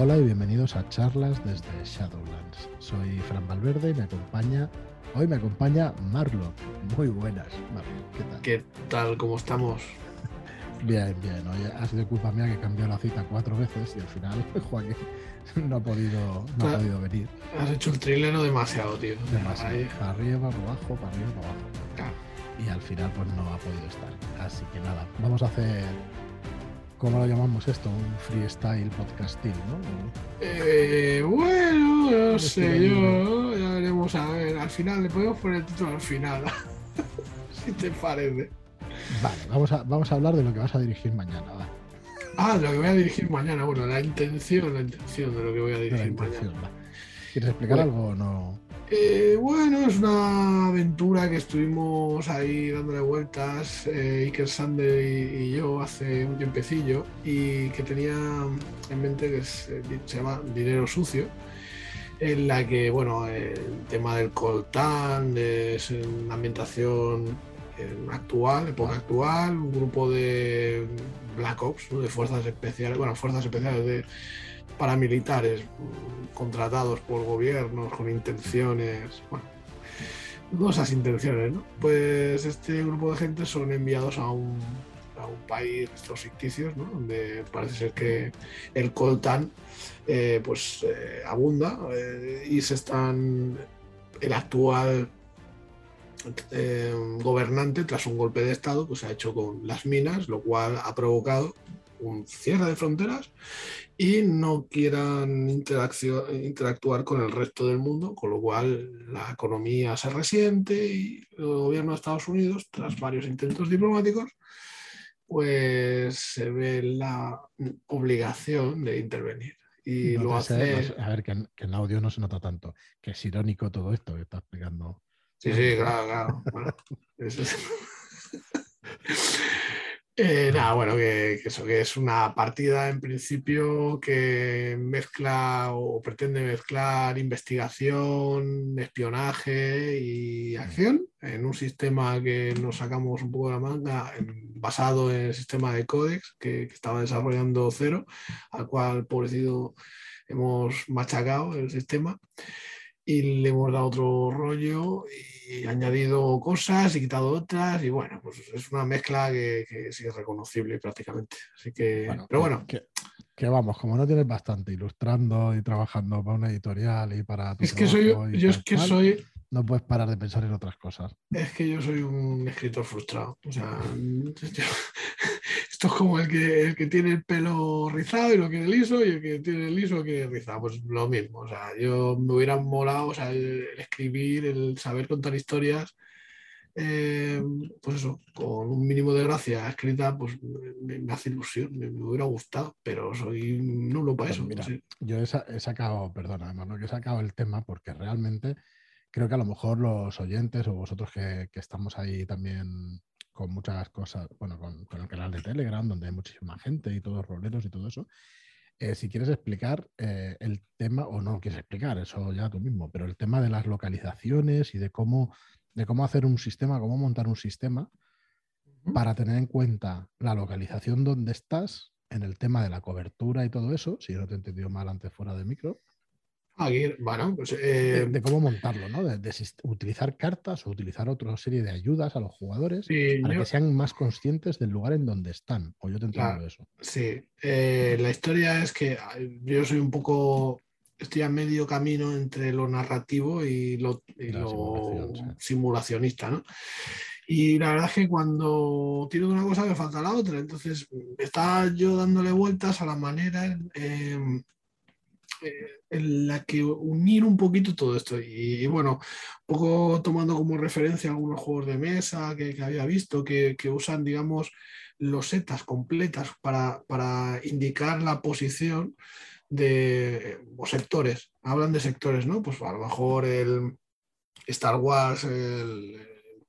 Hola y bienvenidos a charlas desde Shadowlands. Soy Fran Valverde y me acompaña, hoy me acompaña Marlock. Muy buenas, Marlock. ¿Qué tal? ¿Qué tal? ¿Cómo estamos? Bien, bien. Oye, ha sido culpa mía que cambió la cita cuatro veces y al final Joaquín no ha podido, no ha podido venir. Has hecho el trilero demasiado, tío. Demasiado. Ahí, Para arriba, para abajo, para arriba, para abajo. Y al final pues no ha podido estar. Así que nada, vamos a hacer, ¿cómo lo llamamos esto? Un freestyle podcasting, ¿no? Eh, bueno, no sé, yo ya veremos a ver. Al final le podemos poner el título al final. si te parece. Vale, vamos a, vamos a hablar de lo que vas a dirigir mañana. va. Ah, lo que voy a dirigir mañana. Bueno, la intención, la intención de lo que voy a dirigir mañana. va. ¿Quieres explicar Bueno. algo o no? Eh, bueno, es una aventura que estuvimos ahí dándole vueltas, eh, Iker Sander y, yo hace un tiempecillo y que tenía en mente que eh, se llama Dinero Sucio, en la que, bueno, el tema del coltán, es una ambientación eh, actual, época actual, un grupo de Black Ops, de fuerzas especiales, bueno, fuerzas especiales de paramilitares contratados por gobiernos con intenciones, bueno, dudosas intenciones, ¿no? Pues este grupo de gente son enviados a un, país, estos ficticios, ¿no? Donde parece ser que el coltán eh, pues eh, abunda eh, y se están el actual gobernante tras un golpe de estado pues ha hecho con las minas lo cual ha provocado un cierre de fronteras y no quieran interactuar con el resto del mundo, con lo cual la economía se resiente y el gobierno de Estados Unidos, tras varios intentos diplomáticos, pues se ve la obligación de intervenir. Y No lo hace... sé, a ver, que en, que en audio no se nota tanto, que es irónico todo esto que está explicando. Sí, sí, claro, claro. Bueno, eso es- Eh, nada, bueno, que, eso, que es una partida en principio que mezcla o pretende mezclar investigación, espionaje y acción en un sistema que nos sacamos un poco de la manga basado en el sistema de Codex que, que estaba desarrollando Cero, al cual, pobrecito, hemos machacado el sistema y le hemos dado otro rollo y añadido cosas y quitado otras y bueno, pues es una mezcla que, que sí es reconocible prácticamente. Así que, Bueno, pero bueno, Que, que vamos, como no tienes bastante ilustrando y trabajando para una editorial y para tu es que soy, yo es que soy, no puedes parar de pensar en otras cosas. es que yo soy un escritor frustrado. O sea, esto es como el que, el que tiene el pelo rizado y lo quiere liso y el que tiene el liso lo quiere rizado. Pues lo mismo. O sea, yo me hubiera molado, o sea, el, el escribir, el saber contar historias. eh, pues eso, con un mínimo de gracia escrita, pues me, me hace ilusión, me, me hubiera gustado, pero soy nulo para Pues eso. mira, sí. Yo he, sa- he sacado, perdona, además, ¿no? que he sacado el tema porque realmente creo que a lo mejor los oyentes o vosotros que, que estamos ahí también con muchas cosas, bueno, con, con el canal de Telegram, donde hay muchísima gente y todos roleros y todo eso, eh, si quieres explicar eh, el tema, o no quieres explicar, eso ya tú mismo, pero el tema de las localizaciones y de cómo, de cómo hacer un sistema, cómo montar un sistema para tener en cuenta la localización donde estás en el tema de la cobertura y todo eso, si yo no te he entendido mal antes fuera de micro, Aquí, bueno, pues de, eh, de cómo montarlo, ¿no? De, utilizar cartas o utilizar otra serie de ayudas a los jugadores sí, para yo- que sean más conscientes del lugar en donde están. O yo te entiendo eso. Sí, eh, la historia es que yo soy un poco, estoy a medio camino entre lo narrativo y lo, y La lo simulación, simulacionista, ¿no? Y la verdad es que cuando tiro de una cosa me falta la otra, entonces estaba yo dándole vueltas a la manera eh, eh, en la que unir un poquito todo esto. Y, bueno, un poco tomando como referencia algunos juegos de mesa que, había visto que, que usan, digamos, losetas completas para, para indicar la posición de o sectores. Hablan de sectores, ¿no? Pues a lo mejor el Star Wars, el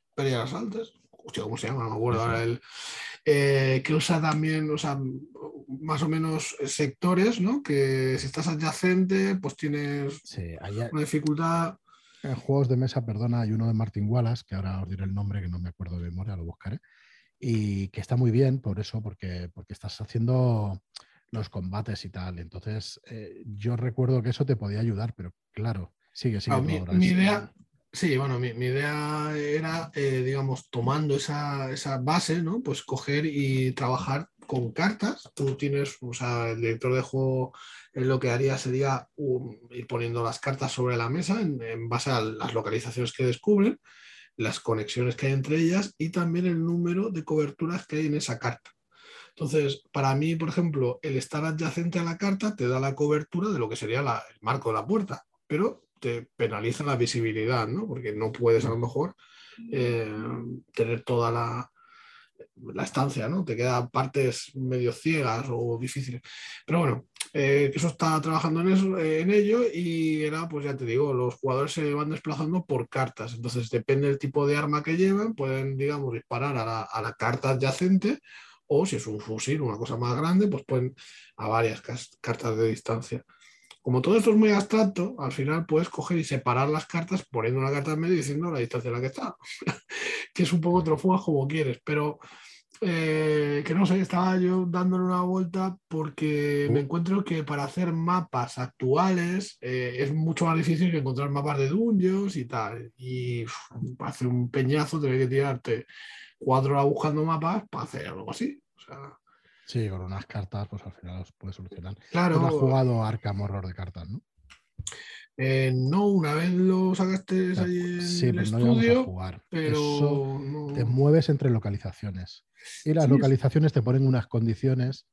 Imperial Assaults, hostia, ¿cómo se llama? No me acuerdo ahora el. eh, que usa también, o sea, más o menos sectores, ¿no? Que si estás adyacente, pues tienes Sí, hay, una dificultad. en juegos de mesa, perdona, hay uno de Martin Wallace, que ahora os diré el nombre, que no me acuerdo de memoria, lo buscaré, y que está muy bien por eso, porque, porque estás haciendo los combates y tal. Entonces, eh, yo recuerdo que eso te podía ayudar, pero claro, sigue, sigue. Ah, mi, mi idea, sí, bueno, mi, mi idea era, eh, digamos, tomando esa, esa, base, ¿no? Pues coger y trabajar con cartas. Tú tienes, o sea, el director de juego lo que haría sería ir poniendo las cartas sobre la mesa en, en base a las localizaciones que descubren, las conexiones que hay entre ellas y también el número de coberturas que hay en esa carta. Entonces, para mí, por ejemplo, el estar adyacente a la carta te da la cobertura de lo que sería la, el marco de la puerta, pero te penaliza la visibilidad, ¿no? Porque no puedes a lo mejor eh, tener toda la, la, estancia, ¿no? Te quedan partes medio ciegas o difíciles. Pero bueno, eh, eso está trabajando en, eso, en ello y era, pues ya te digo, los jugadores se van desplazando por cartas. Entonces, depende del tipo de arma que lleven, pueden, digamos, disparar a la, a la carta adyacente o si es un fusil, una cosa más grande, pues pueden a varias cartas de distancia. Como todo esto es muy abstracto, al final puedes coger y separar las cartas poniendo una carta en medio y diciendo la distancia en la que está, que es un poco te como quieres, pero eh, que no sé, estaba yo dándole una vuelta porque me encuentro que para hacer mapas actuales eh, es mucho más difícil que encontrar mapas de dungeons y tal. Y para hacer un peñazo tener que tirarte cuatro horas buscando mapas para hacer algo así. O sea, sí, con unas cartas, pues al final los puedes solucionar. Claro. Tú has jugado Arkham Horror de cartas, ¿no? Eh, no, una vez lo sacaste ahí en sí, el estudio, no íbamos a jugar. pero Eso no- te mueves entre localizaciones. Y las Sí. localizaciones te ponen unas condiciones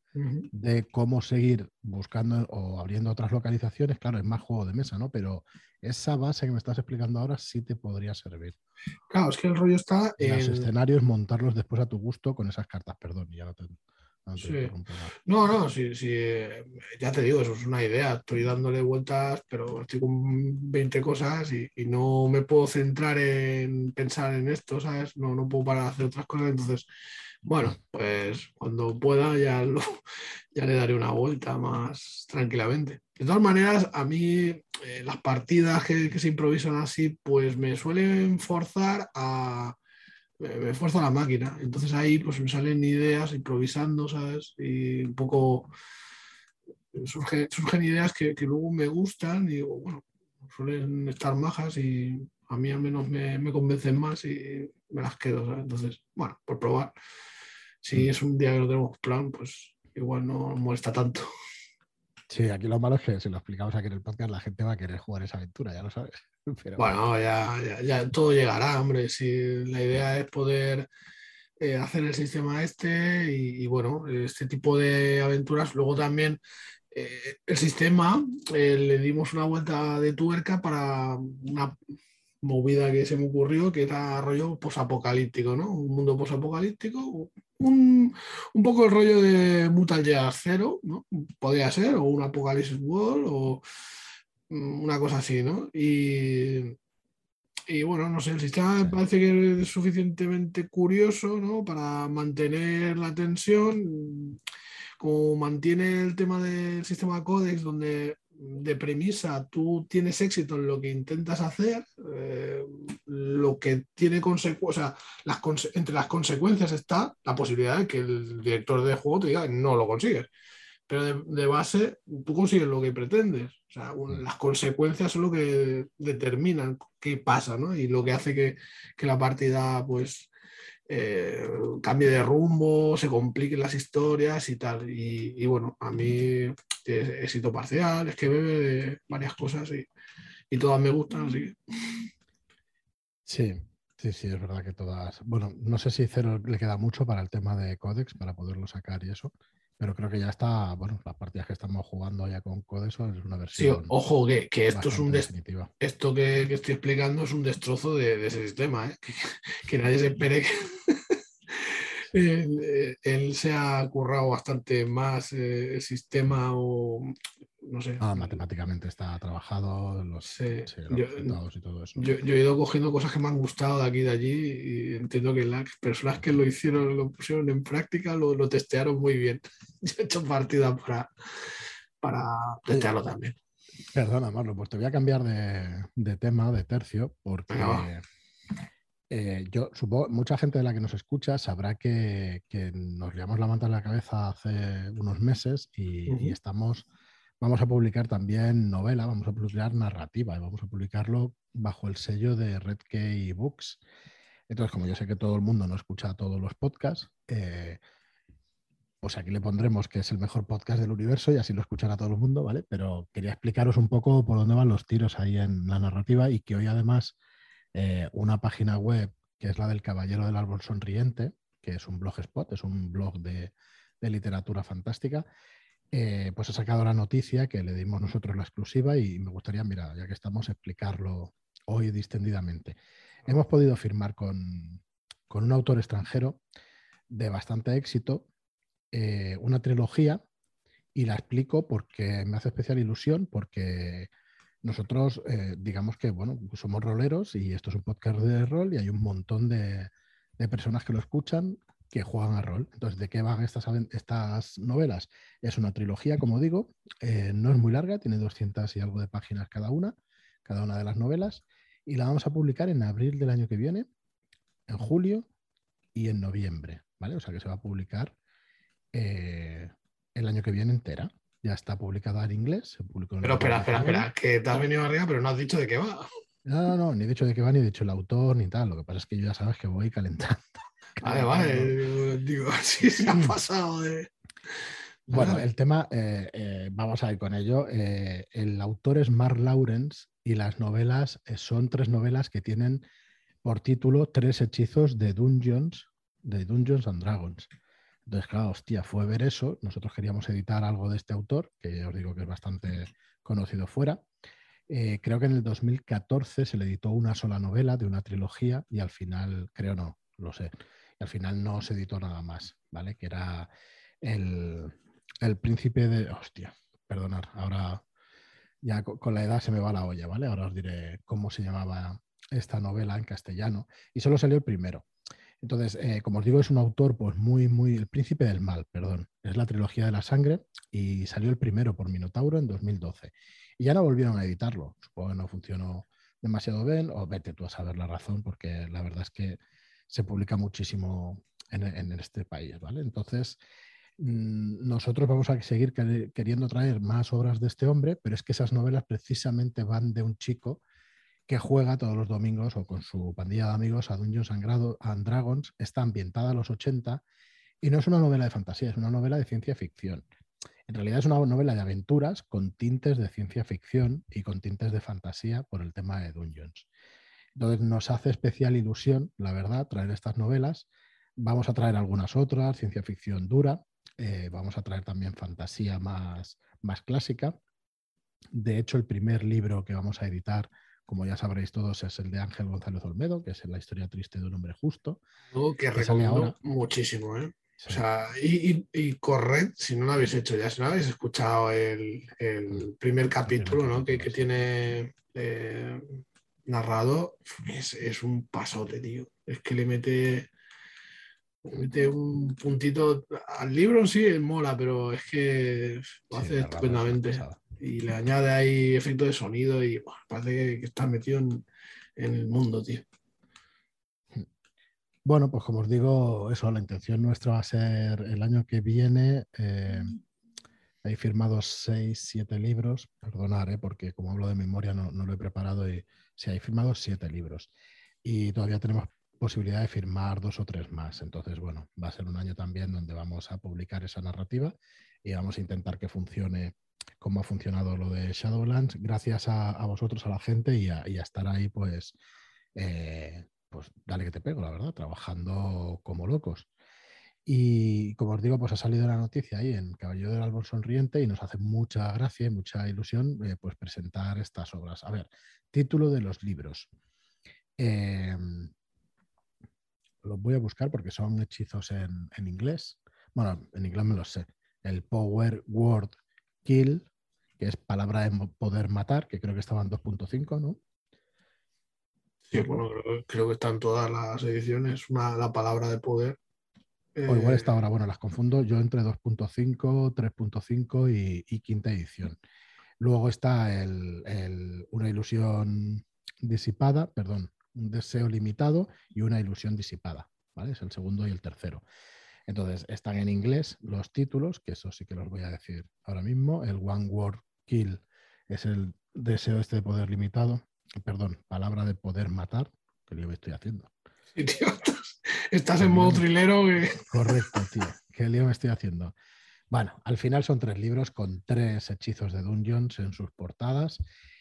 de cómo seguir buscando o abriendo otras localizaciones. Claro, es más juego de mesa, ¿no? Pero esa base que me estás explicando ahora sí te podría servir. Claro, es que el rollo está Y Los en... escenarios, montarlos después a tu gusto con esas cartas, perdón, y ya no te Sí. No, no, sí, sí, eh, ya te digo, eso es una idea. Estoy dándole vueltas, pero estoy con 20 cosas y, y no me puedo centrar en pensar en esto, ¿sabes? No, no puedo parar de hacer otras cosas. Entonces, bueno, pues cuando pueda ya, lo- ya le daré una vuelta más tranquilamente. De todas maneras, a mí eh, las partidas que, que se improvisan así, pues me suelen forzar a... Me me fuerza la máquina. Entonces ahí pues me salen ideas improvisando, ¿sabes? Y un poco surge- surgen ideas que, que luego me gustan y digo, bueno, suelen estar majas y a mí al menos me, me convencen más y me las quedo, ¿sabes? Entonces, bueno, por probar. Si es un día que no tenemos plan, pues igual no molesta tanto. Sí, aquí lo malo es que si lo explicamos aquí en el podcast, la gente va a querer jugar esa aventura, ya lo sabes. Pero Bueno, ya, ya, ya todo llegará, hombre. Si la idea es poder eh, hacer el sistema este y, y, bueno, este tipo de aventuras. Luego también eh, el sistema eh, le dimos una vuelta de tuerca para una movida que se me ocurrió, que era rollo posapocalíptico, ¿no? Un mundo posapocalíptico, un, un poco el rollo de Mutal Year Zero, ¿no? Podría ser, o un Apocalypse World, o mm, una cosa así, ¿no? Y, y bueno, no sé, el sistema me parece que es suficientemente curioso, ¿no? Para mantener la tensión, como mantiene el tema del sistema Codex, donde de premisa tú tienes éxito en lo que intentas hacer, eh, lo que tiene consecuencias, o sea, las conse entre las consecuencias está la posibilidad de que el director de juego te diga no lo consigues. Pero de, de base, tú consigues lo que pretendes. O sea, un, las consecuencias son lo que determinan qué pasa, ¿no? Y lo que hace que, que la partida, pues, eh, cambie de rumbo, se compliquen las historias y tal. Y, bueno, a mí es éxito parcial, es que bebe de varias cosas y, y todas me gustan, así que. Sí, sí, sí, es verdad que todas. Bueno, no sé si Cero le queda mucho para el tema de Codex, para poderlo sacar y eso, pero creo que ya está, bueno, las partidas que estamos jugando ya con Codex es una Sí, versión. ojo, que, que esto es un definitiva. esto que, que estoy explicando es un destrozo de, de ese sistema, ¿eh? que, que nadie se espere que él, eh, él se ha currado bastante más eh, el sistema o no sé. Ah, matemáticamente está trabajado, los, Sí, sí, los yo- resultados y todo eso. Yo, yo he ido cogiendo cosas que me han gustado de aquí y de allí y entiendo que las personas que lo hicieron, lo pusieron en práctica, lo, lo testearon muy bien. Yo he hecho partidas para, para testearlo también. Perdona, Marlo, pues te voy a cambiar de, de tema, de tercio, porque eh, yo supongo, mucha gente de la que nos escucha sabrá que, nos llevamos la manta en la cabeza hace unos meses y, estamos, vamos a publicar también novela, vamos a publicar narrativa y vamos a publicarlo bajo el sello de Red Key Books. Entonces, como yo sé que todo el mundo no escucha todos los podcasts, eh, pues aquí le pondremos que es el mejor podcast del universo y así lo escuchará todo el mundo, ¿vale? Pero quería explicaros un poco por dónde van los tiros ahí en la narrativa y que hoy además eh, una página web que es la del Caballero del Árbol Sonriente, que es un blogspot, es un blog de, literatura fantástica, eh, pues ha sacado la noticia que le dimos nosotros la exclusiva y me gustaría, mira, ya que estamos, explicarlo hoy distendidamente. Hemos podido firmar con, un autor extranjero de bastante éxito eh, una trilogía y la explico porque me hace especial ilusión, porque nosotros, eh, digamos que, bueno, somos roleros y esto es un podcast de rol y hay un montón de, personas que lo escuchan que juegan a rol. Entonces, ¿de qué van estas, estas novelas? Es una trilogía, como digo, eh, no es muy larga, tiene 200 y algo de páginas cada una, cada una de las novelas, y la vamos a publicar en abril del año que viene, en julio y en noviembre, ¿vale? O sea que se va a publicar eh, el año que viene entera ya está publicada en inglés. Se publicó pero espera, espera, espera, que te has venido arriba, pero no has dicho de qué va. No, no, no, ni he dicho de qué va, ni he dicho el autor, ni tal. Lo que pasa es que yo ya sabes que voy calentando. Vale, vale, digo, así se ha pasado de... Bueno, el tema, eh, eh, vamos a ir con ello. Eh, el autor es Mark Lawrence y las novelas son tres novelas que tienen por título Tres hechizos de Dungeons, de Dungeons and Dragons. Entonces, claro, hostia, fue ver eso. Nosotros queríamos editar algo de este autor, que ya os digo que es bastante conocido fuera. Eh, creo que en el 2014 se le editó una sola novela de una trilogía y al final, creo no, lo sé, al final no se editó nada más, ¿vale? Que era el, príncipe de... Hostia, perdonad, ahora ya con la edad se me va la olla, ¿vale? Ahora os diré cómo se llamaba esta novela en castellano. Y solo salió el primero. Entonces, eh, como os digo, es un autor pues muy, muy, el príncipe del mal, perdón. Es la trilogía de la sangre y salió el primero por Minotauro en 2012. Y ya no volvieron a editarlo. Supongo que no funcionó demasiado bien o vete tú a saber la razón porque la verdad es que se publica muchísimo en, este país, ¿vale? Entonces, mm, nosotros vamos a seguir queriendo traer más obras de este hombre, pero es que esas novelas precisamente van de un chico que juega todos los domingos o con su pandilla de amigos a Dungeons and Dragons. Está ambientada a los 80 y no es una novela de fantasía, es una novela de ciencia ficción. En realidad es una novela de aventuras con tintes de ciencia ficción y con tintes de fantasía por el tema de Dungeons. Entonces nos hace especial ilusión, la verdad, traer estas novelas. Vamos a traer algunas otras, ciencia ficción dura, eh, vamos a traer también fantasía más, más clásica. De hecho, el primer libro que vamos a editar como ya sabréis todos, es el de Ángel González Olmedo, que es la historia triste de un hombre justo. que, recomiendo muchísimo, ¿eh? O sea, y, y, corred, si no lo habéis hecho ya, si no habéis escuchado el, primer capítulo, ¿no? Que, tiene eh, narrado, es, un pasote, tío. Es que le mete, mete un puntito al libro, sí, mola, pero es que lo hace estupendamente y le añade ahí efecto de sonido y parece que, está metido en, el mundo, tío. Bueno, pues como os digo, eso, la intención nuestra va a ser el año que viene. Eh, hay firmados seis, siete libros, perdonad, eh, porque como hablo de memoria no, lo he preparado y sí, hay firmados siete libros. Y todavía tenemos posibilidad de firmar dos o tres más. Entonces, bueno, va a ser un año también donde vamos a publicar esa narrativa y vamos a intentar que funcione cómo ha funcionado lo de Shadowlands, gracias a, vosotros, a la gente y a, estar ahí, pues, eh, pues dale que te pego, la verdad, trabajando como locos. Y como os digo, pues ha salido la noticia ahí en Caballero del Árbol Sonriente y nos hace mucha gracia y mucha ilusión eh, pues presentar estas obras. A ver, título de los libros. Em, los voy a buscar porque son hechizos en, en, inglés. Bueno, en inglés me los sé. El Power Word Kill, que es palabra de poder matar, que creo que estaba en 2.5, ¿no? Sí, bueno, creo que están todas las ediciones, una, la palabra de poder. O igual está ahora, bueno, las confundo yo entre 2.5, 3.5 y, quinta edición. Luego está el, una ilusión disipada, perdón, un deseo limitado y una ilusión disipada. ¿vale? Es el segundo y el tercero. Entonces, están en inglés los títulos, que eso sí que los voy a decir ahora mismo. El One Word Kill es el deseo este de poder limitado, perdón, palabra de poder matar, que yo me estoy haciendo. estás, en modo trilero. Correcto, tío. ¿Qué lío me estoy haciendo? Bueno, al final son tres libros con tres hechizos de Dungeons en sus portadas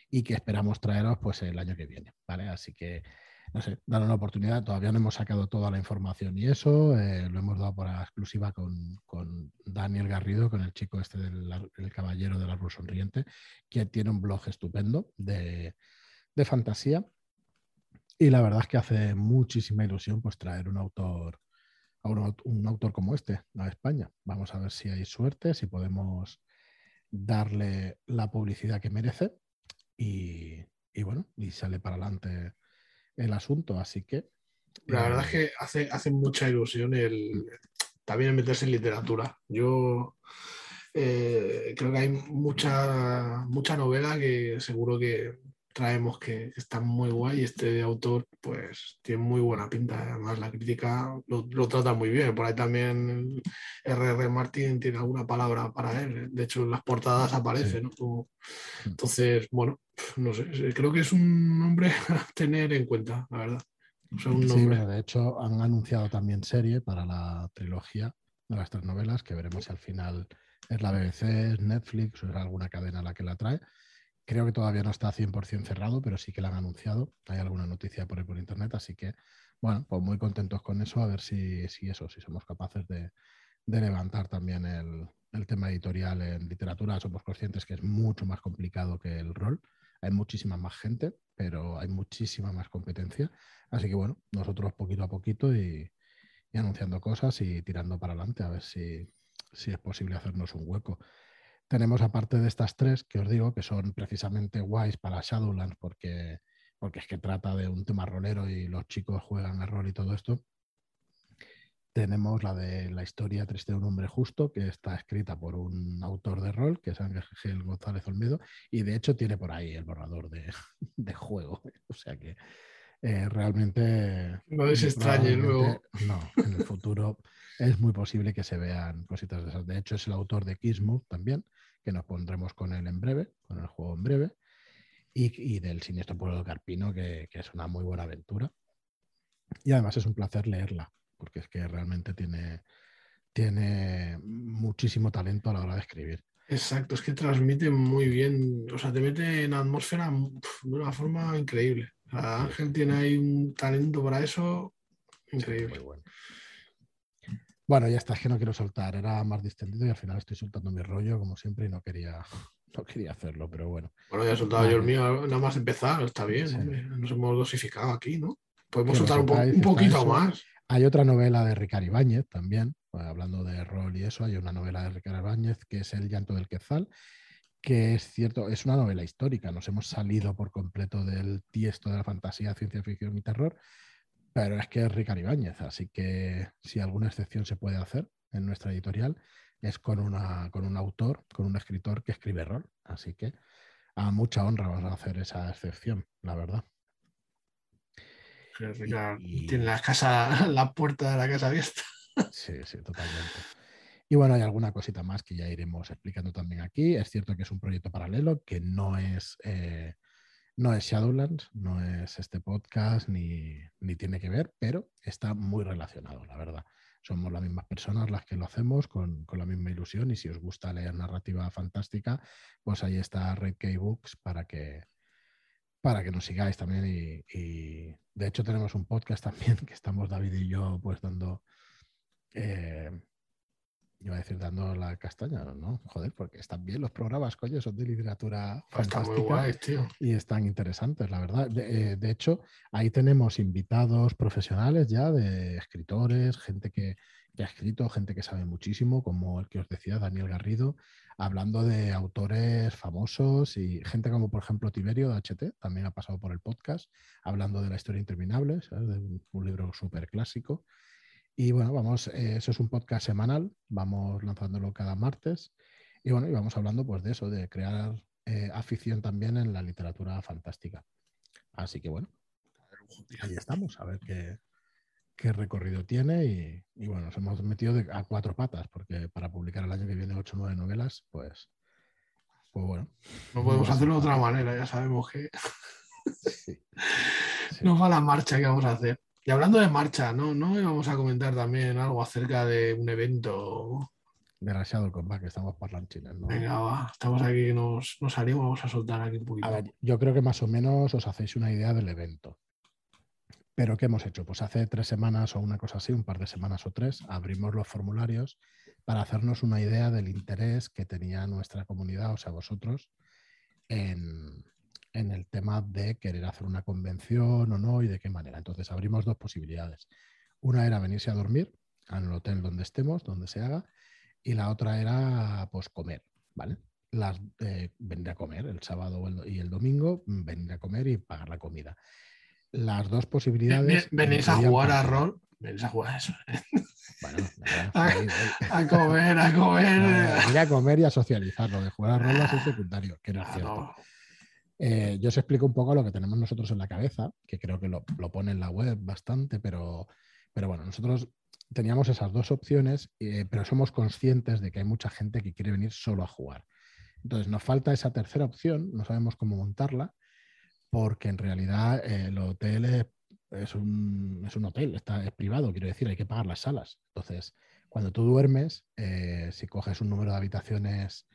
y que esperamos traeros pues el año que viene, ¿vale? Así que no sé, dar una oportunidad. Todavía no hemos sacado toda la información y eso, eh, lo hemos dado por exclusiva con, Daniel Garrido, con el chico este del caballero del árbol sonriente, que tiene un blog estupendo de, fantasía. Y la verdad es que hace muchísima ilusión pues traer un autor, un, un autor como este a España. Vamos a ver si hay suerte, si podemos darle la publicidad que merece y, y bueno, y sale para adelante el asunto, así que... La verdad es que hace, hace mucha ilusión el, también meterse en literatura. Yo eh, creo que hay mucha, mucha novela que seguro que traemos que está muy guay este autor pues tiene muy buena pinta. Además la crítica lo, trata muy bien. Por ahí también R.R. Martin tiene alguna palabra para él. De hecho en las portadas aparece. ¿no? Mm. entonces, bueno, no sé, creo que es un nombre a tener en cuenta, la verdad. sí, de hecho han anunciado también serie para la trilogía de las tres novelas, que veremos si al final es la BBC, es Netflix o es alguna cadena la que la trae. Creo que todavía no está 100% cerrado, pero sí que la han anunciado. Hay alguna noticia por ahí por internet, así que, bueno, pues muy contentos con eso, a ver si, si eso, si somos capaces de, de levantar también el, el, tema editorial en literatura. Somos conscientes que es mucho más complicado que el rol hay muchísima más gente, pero hay muchísima más competencia. Así que bueno, nosotros poquito a poquito y, anunciando cosas y tirando para adelante a ver si, es posible hacernos un hueco. Tenemos aparte de estas tres que os digo que son precisamente guays para Shadowlands porque, porque es que trata de un tema rolero y los chicos juegan a rol y todo esto. Tenemos la de la historia triste de un hombre justo, que está escrita por un autor de rol, que es Ángel González Olmedo, y de hecho tiene por ahí el borrador de, juego. O sea que eh, realmente... No es extraño luego. No, en el futuro es muy posible que se vean cositas de esas. De hecho, es el autor de Kismu también, que nos pondremos con él en breve, con el juego en breve, y, del Siniestro Pueblo de Carpino, que es una muy buena aventura. Y además es un placer leerla porque es que realmente tiene, tiene muchísimo talento a la hora de escribir. Exacto, es que transmite muy bien, o sea, te mete en atmósfera de una forma increíble. Ángel tiene ahí un talento para eso increíble. bueno. bueno. ya está, es que no quiero soltar, era más distendido y al final estoy soltando mi rollo como siempre y no quería, no quería hacerlo, pero bueno. Bueno, ya he soltado yo el mío, nada más empezar, está bien, nos hemos dosificado aquí, ¿no? Podemos soltar un, poquito más. Hay otra novela de Ricardo Ibáñez también, pues, hablando de rol y eso, hay una novela de Ricardo Ibáñez que es El llanto del quetzal, que es cierto, es una novela histórica, nos hemos salido por completo del tiesto de la fantasía, ciencia ficción y terror, pero es que es Ricardo Ibáñez, así que si alguna excepción se puede hacer en nuestra editorial es con, una, con un autor, con un escritor que escribe rol, así que a mucha honra vamos a hacer esa excepción, la verdad. Tiene la casa, la puerta de la casa abierta. Sí, sí, totalmente. Y bueno, hay alguna cosita más que ya iremos explicando también aquí. Es cierto que es un proyecto paralelo, que no es, eh, no es Shadowlands, no es este podcast, ni, ni, tiene que ver, pero está muy relacionado, la verdad. Somos las mismas personas las que lo hacemos con, con la misma ilusión y si os gusta leer narrativa fantástica, pues ahí está Red K Books para que, para que nos sigáis también. Y, de hecho tenemos un podcast también que estamos David y yo pues dando, eh, iba a decir dando la castaña, ¿no? Joder, porque están bien los programas, coño, son de literatura fantástica y están interesantes, la verdad. De, eh, de, hecho, ahí tenemos invitados profesionales ya de escritores, gente que, que ha escrito, gente que sabe muchísimo, como el que os decía, Daniel Garrido, hablando de autores famosos y gente como por ejemplo Tiberio de HT, también ha pasado por el podcast, hablando de la historia interminable, de un, libro súper clásico. Y bueno, vamos, eh, eso es un podcast semanal, vamos lanzándolo cada martes y bueno, y vamos hablando pues de eso, de crear eh, afición también en la literatura fantástica. Así que bueno. ahí estamos, a ver qué, qué recorrido tiene y, bueno, nos hemos metido a cuatro patas, porque para publicar el año que viene ocho o nueve novelas, pues, pues bueno. No podemos hacerlo de otra manera, ya sabemos que nos va la marcha que vamos a hacer. Y hablando de marcha, ¿no? ¿no? vamos a comentar también algo acerca de un evento. De la Shadow Combat, que estamos parlanchines, ¿no? Venga, va, estamos aquí, nos, nos salimos, vamos a soltar aquí un poquito. A ver, yo creo que más o menos os hacéis una idea del evento. Pero ¿qué hemos hecho? Pues hace tres semanas o una cosa así, un par de semanas o tres, abrimos los formularios para hacernos una idea del interés que tenía nuestra comunidad, o sea, vosotros, en, el tema de querer hacer una convención o no y de qué manera. Entonces abrimos dos posibilidades. Una era venirse a dormir al hotel donde estemos, donde se haga, y la otra era pues comer, ¿vale? Las, eh, venir a comer el sábado y el domingo, venir a comer y pagar la comida las dos posibilidades. ¿Venís a jugar a rol? Venís a jugar a eso. ¿eh? Bueno, a, comer, a comer. ir a comer y a socializar. Lo de jugar a rol es secundario, que no es cierto. Eh, yo os explico un poco lo que tenemos nosotros en la cabeza, que creo que lo, pone en la web bastante, pero, pero bueno, nosotros teníamos esas dos opciones, eh, pero somos conscientes de que hay mucha gente que quiere venir solo a jugar. Entonces nos falta esa tercera opción, no sabemos cómo montarla, porque en realidad eh, el hotel es, un, es, un, hotel, está, es privado, quiero decir, hay que pagar las salas. Entonces, cuando tú duermes, si coges un número de habitaciones,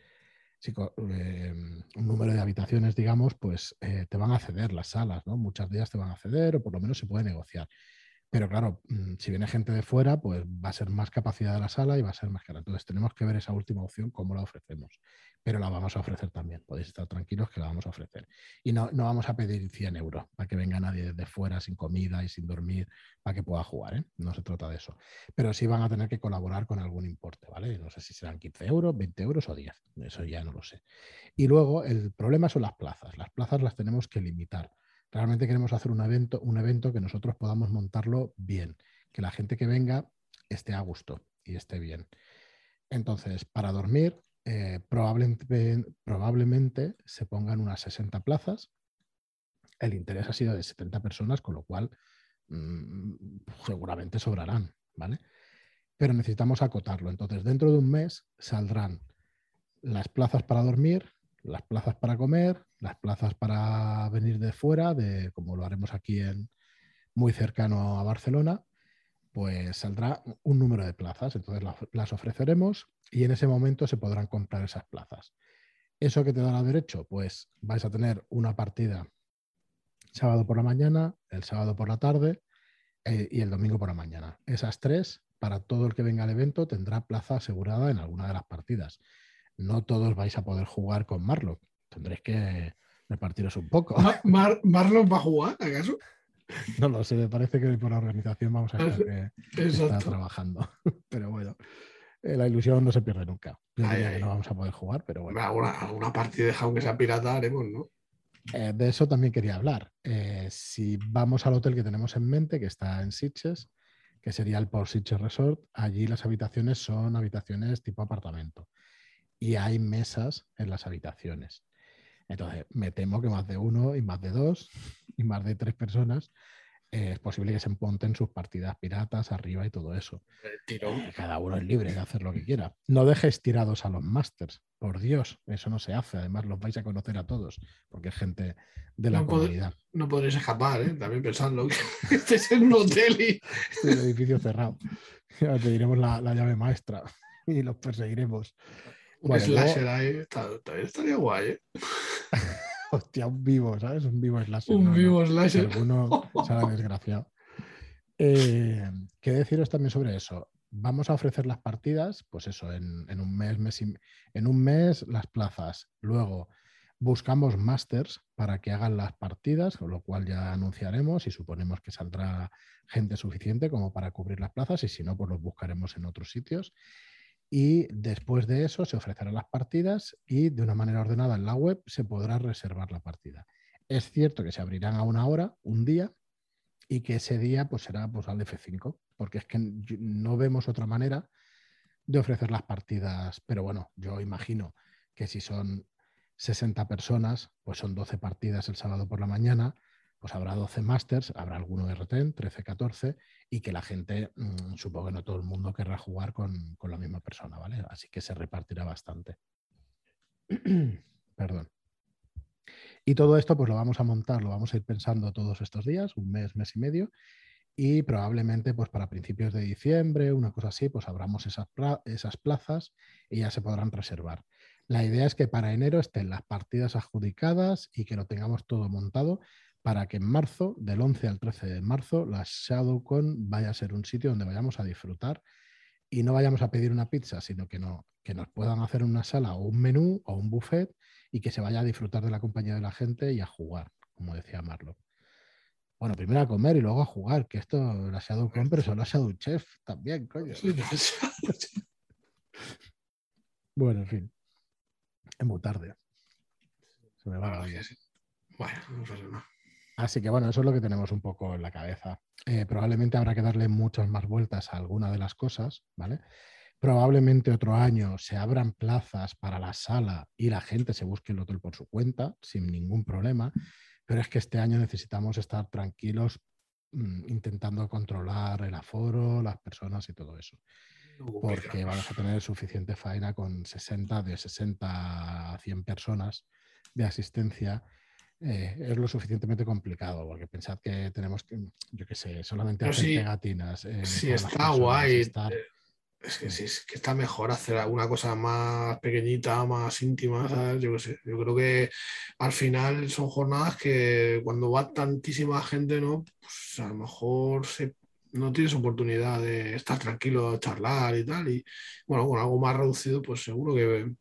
si, eh, un número de habitaciones, digamos, pues te van a ceder las salas, ¿no? Muchas de ellas te van a ceder o por lo menos se puede negociar. Pero claro, mm, si viene gente de fuera, pues va a ser más capacidad de la sala y va a ser más cara. Entonces tenemos que ver esa última opción, cómo la ofrecemos. Pero la vamos a ofrecer también. Podéis estar tranquilos que la vamos a ofrecer. Y no, no vamos a pedir 100 euros para que venga nadie de fuera sin comida y sin dormir para que pueda jugar. ¿eh? No se trata de eso. Pero sí van a tener que colaborar con algún importe, ¿vale? No sé si serán 15 euros, 20 euros o 10. Eso ya no lo sé. Y luego el problema son las plazas. Las plazas las tenemos que limitar realmente queremos hacer un evento, un evento que nosotros podamos montarlo bien, que la gente que venga esté a gusto y esté bien. Entonces, para dormir, eh, probablemente, probablemente se pongan unas 60 plazas. El interés ha sido de 70 personas, con lo cual mm, seguramente sobrarán, ¿vale? Pero necesitamos acotarlo. Entonces, dentro de un mes saldrán las plazas para dormir, las plazas para comer, las plazas para venir de fuera, de como lo haremos aquí en muy cercano a Barcelona, pues saldrá un número de plazas. Entonces las, ofreceremos y en ese momento se podrán comprar esas plazas. ¿Eso que te dará derecho? Pues vais a tener una partida sábado por la mañana, el sábado por la tarde eh, y el domingo por la mañana. Esas tres, para todo el que venga al evento, tendrá plaza asegurada en alguna de las partidas no todos vais a poder jugar con Marlock. Tendréis que repartiros un poco. ¿Marlock va a jugar, acaso? No lo sé, me parece que por la organización vamos a ver que está trabajando. Pero bueno, eh, la ilusión no se pierde nunca. No vamos a poder jugar, pero bueno. Alguna, partida, aunque sea pirata, haremos, ¿no? Eh, de eso también quería hablar. Eh, si vamos al hotel que tenemos en mente, que está en Sitges, que sería el Port Sitges Resort, allí las habitaciones son habitaciones tipo apartamento y hay mesas en las habitaciones. Entonces, me temo que más de uno y más de dos y más de tres personas eh, es posible que se emponten sus partidas piratas arriba y todo eso. Eh, cada uno es libre de hacer lo que quiera. No dejes tirados a los masters, por Dios, eso no se hace. Además, los vais a conocer a todos, porque es gente de la comunidad. no podréis escapar, ¿eh? también pensando que este es un hotel y. el edificio cerrado. Ya te diremos la, la llave maestra y los perseguiremos. Un slasher ahí, también estaría guay, ¿eh? Hostia, un vivo, ¿sabes? Un vivo slasher. Un vivo slasher. alguno será desgraciado. Eh, ¿Qué deciros también sobre eso? Vamos a ofrecer las partidas, pues eso, en, un mes, mes en un mes las plazas. Luego buscamos masters para que hagan las partidas, con lo cual ya anunciaremos y suponemos que saldrá gente suficiente como para cubrir las plazas y si no, pues los buscaremos en otros sitios y después de eso se ofrecerán las partidas y de una manera ordenada en la web se podrá reservar la partida. Es cierto que se abrirán a una hora, un día, y que ese día pues será pues, al F5, porque es que no vemos otra manera de ofrecer las partidas, pero bueno, yo imagino que si son 60 personas, pues son 12 partidas el sábado por la mañana, pues habrá 12 Masters, habrá alguno de RTN, 13, 14, y que la gente, mm, supongo que no todo el mundo querrá jugar con, con la misma persona, ¿vale? Así que se repartirá bastante. Perdón. Y todo esto pues lo vamos a montar, lo vamos a ir pensando todos estos días, un mes, mes y medio, y probablemente pues para principios de diciembre, una cosa así, pues abramos esas, esas plazas y ya se podrán reservar. La idea es que para enero estén las partidas adjudicadas y que lo tengamos todo montado para que en marzo, del 11 al 13 de marzo, la ShadowCon vaya a ser un sitio donde vayamos a disfrutar y no vayamos a pedir una pizza, sino que, no, que nos puedan hacer una sala o un menú o un buffet y que se vaya a disfrutar de la compañía de la gente y a jugar, como decía Marlo. Bueno, primero a comer y luego a jugar, que esto la ShadowCon, pero son la Shadow Chef también, coño. bueno, en fin. Es muy tarde. Se me va la vida. Bueno, no pasa nada. Así que bueno, eso es lo que tenemos un poco en la cabeza. Eh, probablemente habrá que darle muchas más vueltas a alguna de las cosas, ¿vale? Probablemente otro año se abran plazas para la sala y la gente se busque el hotel por su cuenta, sin ningún problema. Pero es que este año necesitamos estar tranquilos mm, intentando controlar el aforo, las personas y todo eso. Porque vamos a tener suficiente faena con 60, de 60 a 100 personas de asistencia eh, es lo suficientemente complicado, porque pensad que tenemos que, yo qué sé, solamente hacer pegatinas. sí, está guay. Eh, es que sí, es que está mejor hacer alguna cosa más pequeñita, más íntima, Yo qué sé. Yo creo que al final son jornadas que cuando va tantísima gente, ¿no? Pues a lo mejor no tienes oportunidad de estar tranquilo, charlar y tal. Y bueno, con algo más reducido, pues seguro que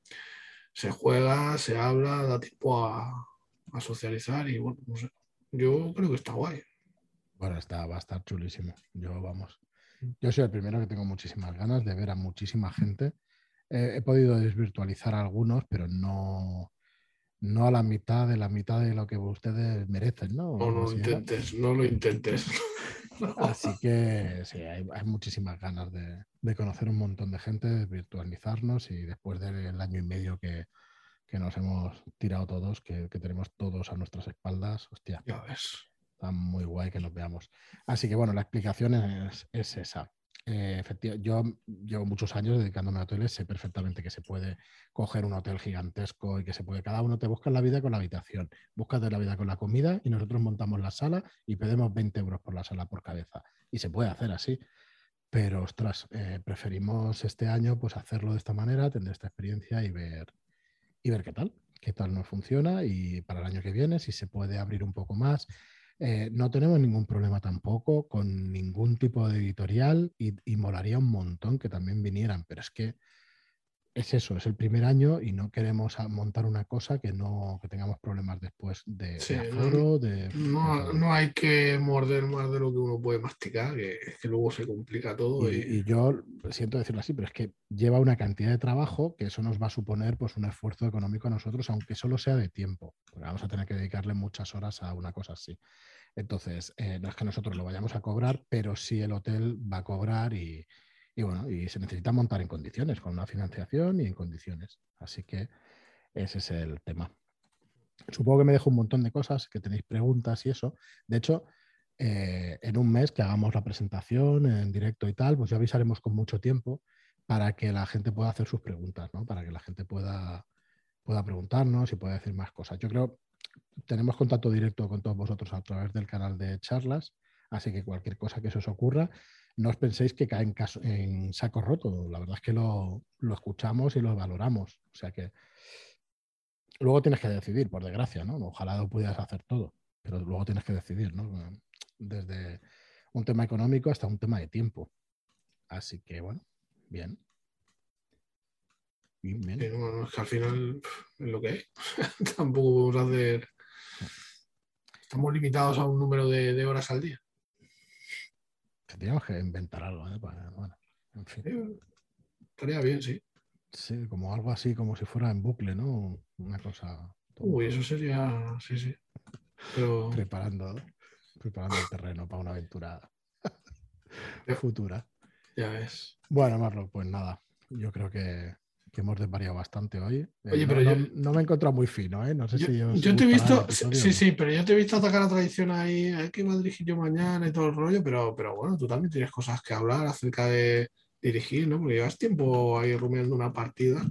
se juega, se habla, da tiempo a, a socializar y bueno, no sé. Yo creo que está guay. Bueno, está, va a estar chulísimo. Yo, vamos. Mm. Yo soy el primero que tengo muchísimas ganas de ver a muchísima gente. he podido desvirtualizar algunos, pero no, no a la mitad de la mitad de lo que ustedes merecen, ¿no? No, lo intentes, no lo intentes. Así que sí, hay, muchísimas ganas de, de, conocer un montón de gente, virtualizarnos y después del año y medio que, que nos hemos tirado todos, que, tenemos todos a nuestras espaldas. Hostia, ya ves. Está muy guay que nos veamos. Así que bueno, la explicación es, esa. Eh, yo llevo muchos años dedicándome a hoteles, sé perfectamente que se puede coger un hotel gigantesco y que se puede, cada uno te busca la vida con la habitación, búscate la vida con la comida y nosotros montamos la sala y pedimos 20 euros por la sala por cabeza. Y se puede hacer así. Pero, ostras, eh, preferimos este año pues hacerlo de esta manera, tener esta experiencia y ver, y ver qué tal, qué tal nos funciona y para el año que viene si se puede abrir un poco más. Eh, no tenemos ningún problema tampoco con ningún tipo de editorial y, y, molaría un montón que también vinieran, pero es que es eso, es el primer año y no queremos montar una cosa que no que tengamos problemas después de, aforo, no, hay que morder más de lo que uno puede masticar, que, que luego se complica todo. Y, yo siento decirlo así, pero es que lleva una cantidad de trabajo que eso nos va a suponer pues, un esfuerzo económico a nosotros, aunque solo sea de tiempo, porque vamos a tener que dedicarle muchas horas a una cosa así. Entonces, eh, no es que nosotros lo vayamos a cobrar, pero sí el hotel va a cobrar y, y bueno, y se necesita montar en condiciones, con una financiación y en condiciones. Así que ese es el tema. Supongo que me dejo un montón de cosas, que tenéis preguntas y eso. De hecho, eh, en un mes que hagamos la presentación en directo y tal, pues ya avisaremos con mucho tiempo para que la gente pueda hacer sus preguntas, ¿no? Para que la gente pueda, pueda preguntarnos y pueda decir más cosas. Yo creo tenemos contacto directo con todos vosotros a través del canal de charlas, así que cualquier cosa que se os ocurra, no os penséis que cae en, en saco roto. La verdad es que lo, escuchamos y lo valoramos. O sea que luego tienes que decidir, por desgracia, ¿no? Ojalá lo pudieras hacer todo, pero luego tienes que decidir, ¿no? Desde un tema económico hasta un tema de tiempo. Así que, bueno, bien. bien, es que al final es lo que hay. Tampoco podemos hacer. Estamos limitados a un número de horas al día. Teníamos que inventar algo, ¿eh? bueno, en fin. estaría bien, sí. Sí, como algo así, como si fuera en bucle, ¿no? Una cosa. Uy, eso sería. Sí, sí. Pero... Preparando, preparando el terreno para una aventura futura. Ya ves. Bueno, Marlo, pues nada. Yo creo que que hemos desvariado bastante hoy. Eh, Oye, pero no- yo- no me he encontrado muy fino, ¿eh? No sé Yo, si os yo te he visto, sí, sí, pero yo te he visto atacar la tradición ahí, hay que iba a dirigir yo mañana y todo el rollo, pero, pero bueno, tú también tienes cosas que hablar acerca de dirigir, ¿no? Porque llevas tiempo ahí rumiando una partida,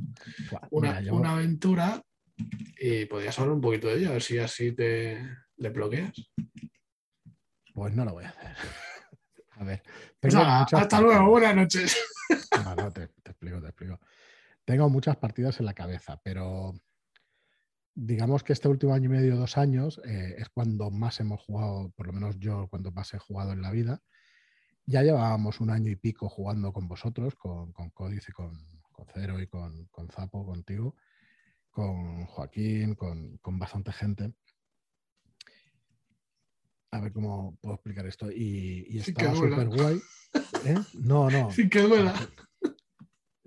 Buah, una, mira, yo- una aventura, y podrías hablar un poquito de ella, a ver si así te desbloqueas. Pues no lo voy a hacer. a ver. Pues tengo hasta luego, buenas noches. No, no, te, te explico, te explico. Tengo muchas partidas en la cabeza, pero digamos que este último año y medio, dos años, eh, es cuando más hemos jugado, por lo menos yo, cuando más he jugado en la vida. Ya llevábamos un año y pico jugando con vosotros, con, con Códice, con, con Cero y con, con Zapo, contigo, con Joaquín, con, con bastante gente. A ver cómo puedo explicar esto. Y, y estaba súper guay. ¿Eh? No, no. Sin que duela.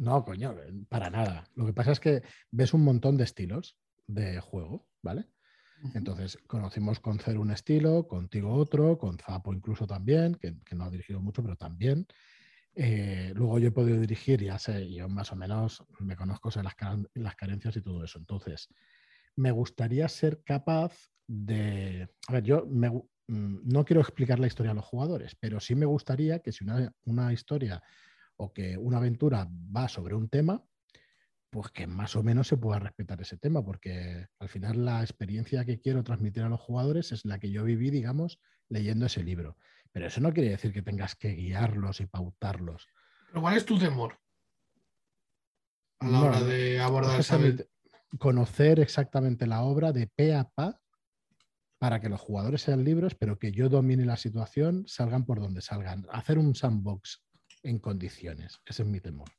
No, coño, para nada. Lo que pasa es que ves un montón de estilos de juego, ¿vale? Entonces conocimos con Cero un estilo, contigo otro, con Zapo incluso también, que, que no ha dirigido mucho, pero también. Eh, luego yo he podido dirigir, ya sé, yo más o menos me conozco sé las, las carencias y todo eso. Entonces, me gustaría ser capaz de... A ver, yo me mm, no quiero explicar la historia a los jugadores, pero sí me gustaría que si una, una historia o que una aventura va sobre un tema, pues que más o menos se pueda respetar ese tema, porque al final la experiencia que quiero transmitir a los jugadores es la que yo viví, digamos, leyendo ese libro. Pero eso no quiere decir que tengas que guiarlos y pautarlos. Pero ¿cuál es tu temor a la No, hora de abordar esa conocer exactamente la obra de pe a pa para que los jugadores sean libres, pero que yo domine la situación, salgan por donde salgan. Hacer un sandbox en condiciones. Ese es mi temor.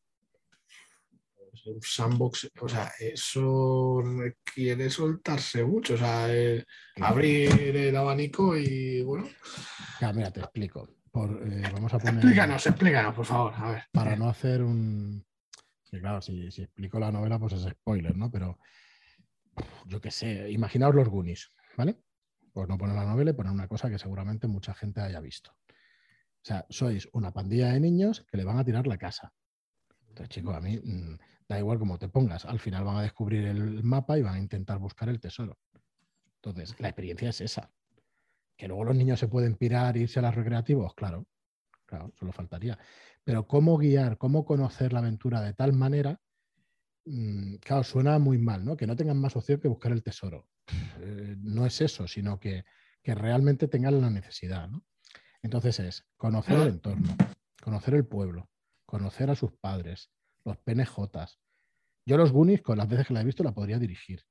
un sandbox, o sea, eso requiere soltarse mucho, o sea, eh, abrir el abanico y bueno, Ya, mira, te explico. Por, eh, vamos a poner. explícanos, explícanos, por favor, a ver. para no hacer un. Que claro, si, si explico la novela, pues es spoiler, ¿no? Pero yo qué sé, imaginaos los Goonies, ¿vale? Pues no poner la novela y poner una cosa que seguramente mucha gente haya visto. O sea, sois una pandilla de niños que le van a tirar la casa. Entonces, chicos, a mí mm, da igual cómo te pongas. Al final van a descubrir el mapa y van a intentar buscar el tesoro. Entonces, la experiencia es esa. Que luego los niños se pueden pirar irse a los recreativos, claro. Claro, solo faltaría. Pero cómo guiar, cómo conocer la aventura de tal manera, mm, claro, suena muy mal, ¿no? Que no tengan más opción que buscar el tesoro. Eh, no es eso, sino que, que realmente tengan la necesidad, ¿no? Entonces es conocer el entorno, conocer el pueblo, conocer a sus padres, los PNJs. Yo los Goonies, con las veces que la he visto, la podría dirigir.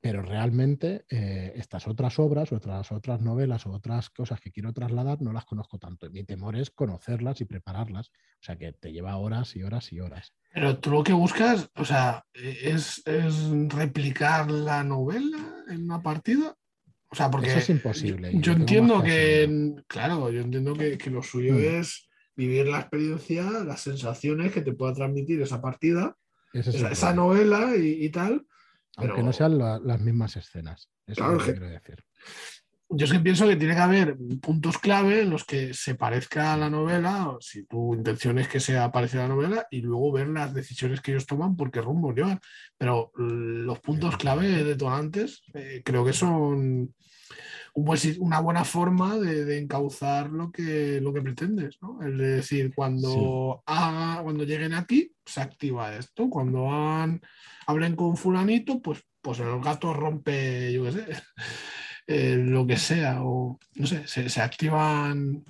Pero realmente eh, estas otras obras, otras, otras novelas o otras cosas que quiero trasladar no las conozco tanto. Mi temor es conocerlas y prepararlas. O sea que te lleva horas y horas y horas. Pero tú lo que buscas, o sea, es, es replicar la novela en una partida. O sea, porque Eso es imposible, Yo, entiendo que, claro, yo entiendo que, que lo suyo Mm. es vivir la experiencia, las sensaciones que te pueda transmitir esa partida, es esa, novela y, y tal. Aunque pero- no sean la- las mismas escenas. Eso Claro, es lo que que- quiero decir. Yo es que pienso que tiene que haber puntos clave en los que se parezca a la novela, o si tu intención es que sea parecida a la novela, y luego ver las decisiones que ellos toman por qué rumbo llevan. Pero los puntos clave detonantes eh, creo que son una buena forma de, de encauzar lo que, lo que pretendes. ¿no? Es decir, cuando, haga- cuando lleguen aquí, se activa esto. Cuando hagan- hablen con fulanito, pues, pues el gato rompe, yo qué sé, eh, lo que sea, o no sé, se, activan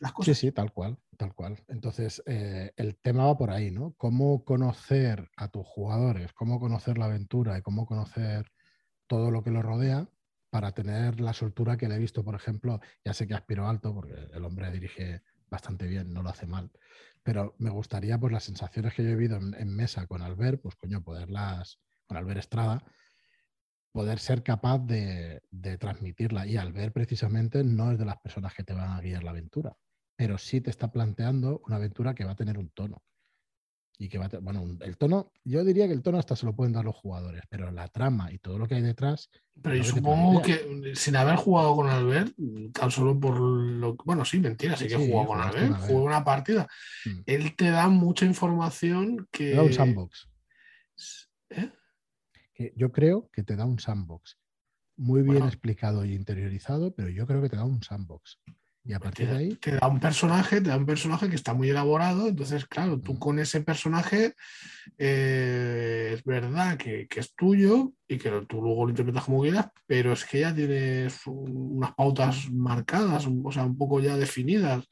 las Sí, cosas. sí, tal cual, tal cual. Entonces, eh, el tema va por ahí, ¿no? Cómo conocer a tus jugadores, cómo conocer la aventura y cómo conocer todo lo que lo rodea para tener la soltura que le he visto, por ejemplo, ya sé que aspiro alto porque el hombre dirige bastante bien, no lo hace mal, pero me gustaría, pues las sensaciones que yo he vivido en, en mesa con Albert, pues coño, poderlas, con Albert Estrada, poder ser capaz de, de transmitirla. Y Albert precisamente no es de las personas que te van a guiar la aventura, pero sí te está planteando una aventura que va a tener un tono. y que va a bueno, el tono, yo diría que el tono hasta se lo pueden dar los jugadores, pero la trama y todo lo que hay detrás. Pero yo supongo que sin haber jugado con Albert, tan solo por lo bueno, sí, mentira, sí que he jugado con Albert, jugué una partida. Mm. Él te da mucha información que. Te da un sandbox. ¿Eh? Que yo creo que te da un sandbox. Muy bien explicado y interiorizado, pero yo creo que te da un sandbox. Y a pues partir te, de ahí. Te da un personaje, te da un personaje que está muy elaborado. Entonces, claro, tú con ese personaje eh, es verdad que, es tuyo y que tú luego lo interpretas como quieras, pero es que ya tienes unas pautas marcadas, o sea, un poco ya definidas.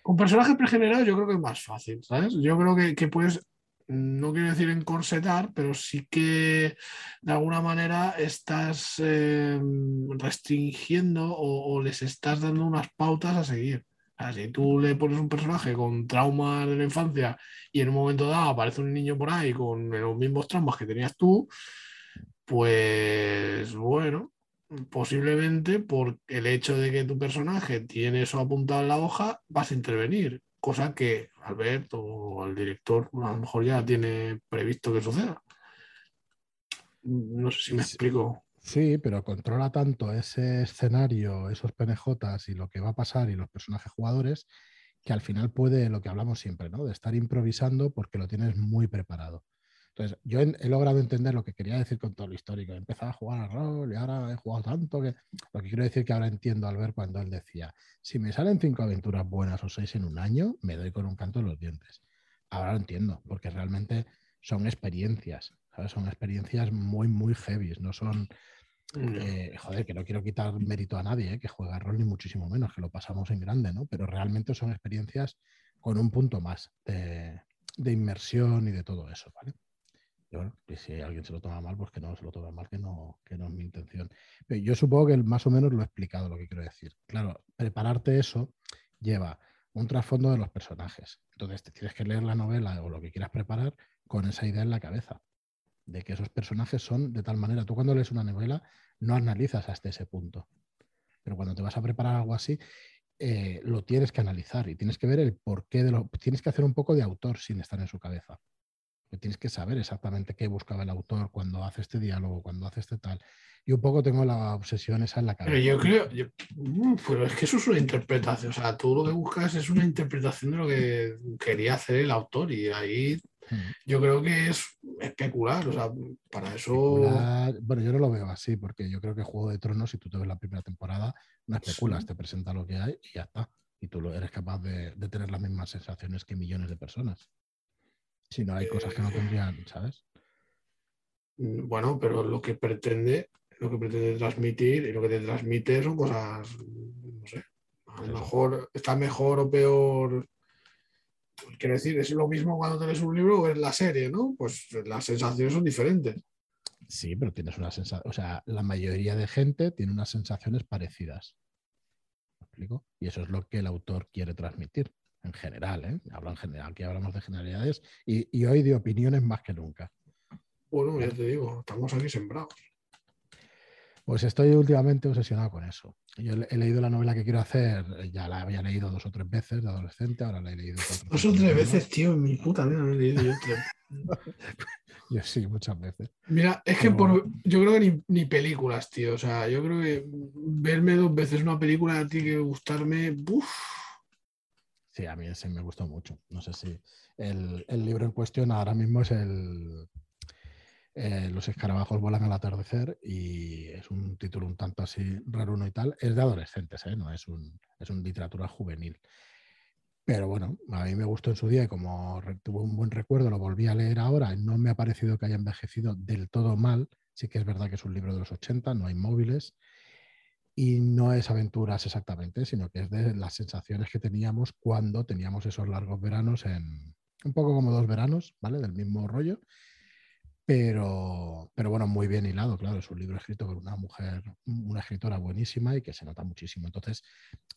Con personajes pregenerados yo creo que es más fácil, ¿sabes? Yo creo que, que puedes no quiero decir encorsetar, pero sí que de alguna manera estás em, restringiendo o, les estás dando unas pautas a seguir. si tú le pones un personaje con traumas de la infancia y en un momento dado aparece un niño por ahí con los mismos traumas que tenías tú, pues bueno, posiblemente por el hecho de que tu personaje tiene eso apuntado en la hoja, vas a intervenir cosa que Alberto o el director a lo mejor ya tiene previsto que suceda. No sé si me explico. Sí, pero controla tanto ese escenario, esos PNJs y lo que va a pasar y los personajes jugadores, que al final puede, lo que hablamos siempre, ¿no? De estar improvisando porque lo tienes muy preparado. Entonces, yo he, logrado entender lo que quería decir con todo lo histórico. He empezado a jugar al rol y ahora he jugado tanto que lo que quiero decir que ahora entiendo al ver cuando él decía, si me salen cinco aventuras buenas o seis en un año, me doy con un canto en los dientes. Ahora lo entiendo, porque realmente son experiencias, ¿sabes? Son experiencias muy, muy heavy, no son... Eh, joder, que no quiero quitar mérito a nadie eh, que juega rol, ni muchísimo menos, que lo pasamos en grande, ¿no? Pero realmente son experiencias con un punto más de, de inmersión y de todo eso, ¿vale? Y si alguien se lo toma mal, pues que no se lo tome mal, que no, que no es mi intención. Pero yo supongo que más o menos lo he explicado lo que quiero decir. Claro, prepararte eso lleva un trasfondo de los personajes. Entonces tienes que leer la novela o lo que quieras preparar con esa idea en la cabeza, de que esos personajes son de tal manera. Tú cuando lees una novela no analizas hasta ese punto. Pero cuando te vas a preparar algo así, eh, lo tienes que analizar y tienes que ver el porqué de lo. Tienes que hacer un poco de autor sin estar en su cabeza tienes que saber exactamente qué buscaba el autor cuando hace este diálogo, cuando hace este tal. Y un poco tengo la obsesión esa en la cabeza. Pero yo creo, mm, pero es que eso es una interpretación, o sea, tú lo que buscas es una interpretación de lo que quería hacer el autor y ahí hmm. yo creo que es especular, o sea, para eso... Bueno, yo no lo veo así, porque yo creo que Juego de Tronos, si tú te ves la primera temporada, no especulas, te presenta lo que hay y ya está. Y tú eres capaz de tener las mismas sensaciones que millones de personas. Si no hay cosas que no tendrían, ¿sabes? Mm, bueno, pero lo que pretende, lo que pretende transmitir y lo que te transmite son cosas, no sé, a lo mejor está mejor o peor. Quiero decir, es lo mismo cuando tienes un libro o en la serie, ¿no? Pues las sensaciones son diferentes. Sí, pero tienes una sensación, o sea, la mayoría de gente tiene unas sensaciones parecidas. ¿Me explico? Y eso es lo que el autor quiere transmitir en general, ¿eh? hablo en general, aquí hablamos de generalidades y, hoy de opiniones más que nunca. Bueno, ya te digo, estamos aquí sembrados. Pues estoy últimamente obsesionado con eso. Yo he leído la novela que quiero hacer, ya la había leído dos o tres veces de adolescente, ahora la he leído Dos o tres veces, tío, en mi puta vida no he leído yo Yo sí, muchas veces. Mira, es que por, yo creo que ni, ni, películas, tío. O sea, yo creo que verme dos veces una película tiene que gustarme. Uf, Sí, a mí ese me gustó mucho. No sé si el, libro en cuestión ahora mismo es el eh, Los escarabajos vuelan al atardecer y es un título un tanto así raro y tal. Es de adolescentes, ¿eh? no es un, es un literatura juvenil. Pero bueno, a mí me gustó en su día y como tuve un buen recuerdo, lo volví a leer ahora. No me ha parecido que haya envejecido del todo mal. Sí que es verdad que es un libro de los 80, no hay móviles y no es aventuras exactamente, sino que es de las sensaciones que teníamos cuando teníamos esos largos veranos en un poco como dos veranos, ¿vale? Del mismo rollo. Pero, pero bueno, muy bien hilado, claro, es un libro escrito por una mujer, una escritora buenísima y que se nota muchísimo. Entonces,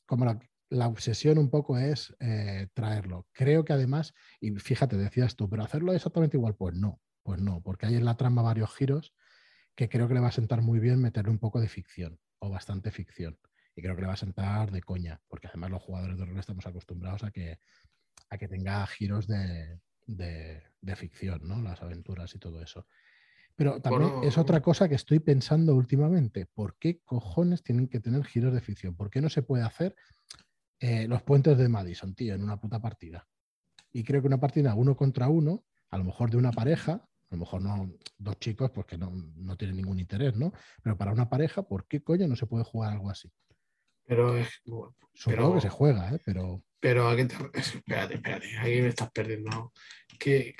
como la, obsesión un poco es eh, traerlo. Creo que además, y fíjate, decías tú, pero hacerlo exactamente igual, pues no, pues no, porque hay en la trama varios giros que creo que le va a sentar muy bien meterle un poco de ficción o bastante ficción. Y creo que le va a sentar de coña, porque además los jugadores de rol estamos acostumbrados a que, a que tenga giros de, de, ficción, ¿no? Las aventuras y todo eso. Pero también es otra cosa que estoy pensando últimamente. ¿Por qué cojones tienen que tener giros de ficción? ¿Por qué no se puede hacer eh, los puentes de Madison, tío, en una puta partida? Y creo que una partida uno contra uno, a lo mejor de una pareja, a lo mejor no dos chicos, porque no, no tienen ningún interés, ¿no? Pero para una pareja, ¿por qué coño no se puede jugar algo así? Pero es. Supongo que se juega, ¿eh? Pero. Pero a qué te. Espérate, espérate, ahí me estás perdiendo. ¿Qué,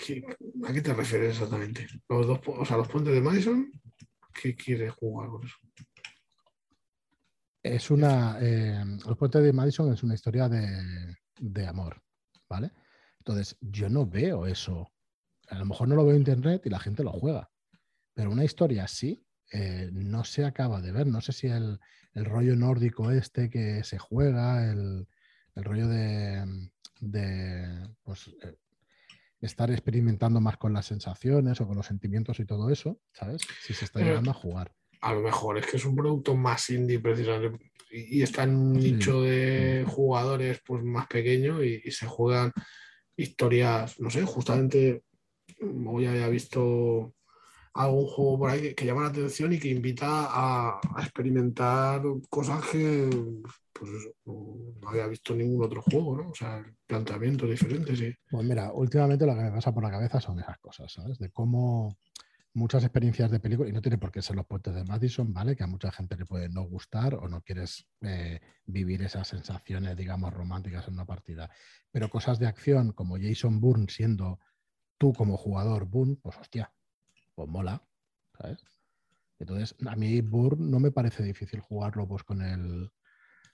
a qué te refieres exactamente? Los dos, o sea, los puentes de Madison, ¿qué quieres jugar con eso? Es una. Eh, los puentes de Madison es una historia de, de amor, ¿vale? Entonces, yo no veo eso. A lo mejor no lo veo en internet y la gente lo juega. Pero una historia así eh, no se acaba de ver. No sé si el, el rollo nórdico este que se juega, el, rollo de, pues, eh, estar experimentando más con las sensaciones o con los sentimientos y todo eso, ¿sabes? Si se está llegando a jugar. A lo mejor es que es un producto más indie precisamente y, está en un nicho de jugadores pues más pequeño y, se juegan historias, no sé, justamente hoy había visto algún juego por ahí que, llama la atención y que invita a, experimentar cosas que pues, no había visto ningún otro juego, ¿no? O sea, planteamientos diferentes. Sí. Pues mira, últimamente lo que me pasa por la cabeza son esas cosas, ¿sabes? De cómo muchas experiencias de película, y no tiene por qué ser los puentes de Madison, ¿vale? Que a mucha gente le puede no gustar o no quieres eh, vivir esas sensaciones, digamos, románticas en una partida. Pero cosas de acción como Jason Bourne siendo tú como jugador Bourne, pues hostia, pues mola, ¿sabes? Entonces, a mí Burr no me parece difícil jugarlo pues con el,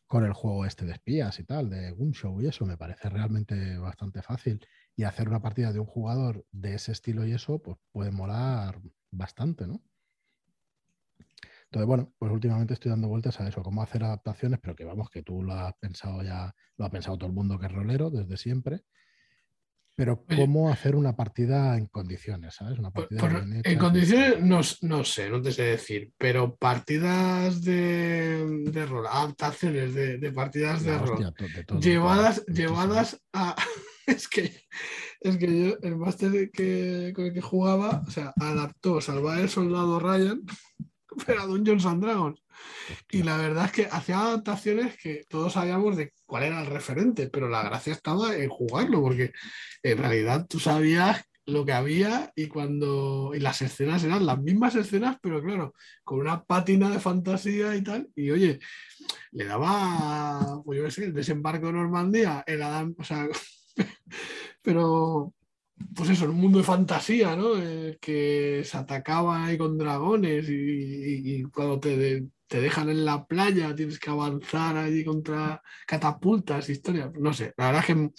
con el juego este de espías y tal, de Gunshow y eso, me parece realmente bastante fácil. Y hacer una partida de un jugador de ese estilo y eso, pues puede molar bastante, ¿no? Entonces, bueno, pues últimamente estoy dando vueltas a eso, cómo hacer adaptaciones, pero que vamos, que tú lo has pensado ya, lo ha pensado todo el mundo que es rolero desde siempre. Pero ¿cómo hacer una partida en condiciones? ¿sabes? Una partida en condiciones no, sé, no te sé decir, pero partidas de, de rol, adaptaciones de, partidas de rol, llevadas, llevadas a... es, que, es que yo, el máster que, con el que jugaba, o sea, adaptó Salvar el Soldado Ryan, pero a Dungeons and Dragons. Y la verdad es que hacía adaptaciones que todos sabíamos de cuál era el referente, pero la gracia estaba en jugarlo, porque en realidad tú sabías lo que había y cuando y las escenas eran las mismas escenas, pero claro, con una pátina de fantasía y tal. Y oye, le daba, pues yo qué sé, el desembarco de Normandía, el Adam, o sea, pero pues eso, un mundo de fantasía, ¿no? Eh, que se atacaba ahí con dragones y, y cuando te, te dejan en la playa, tienes que avanzar allí contra catapultas, historias. No sé, la verdad es que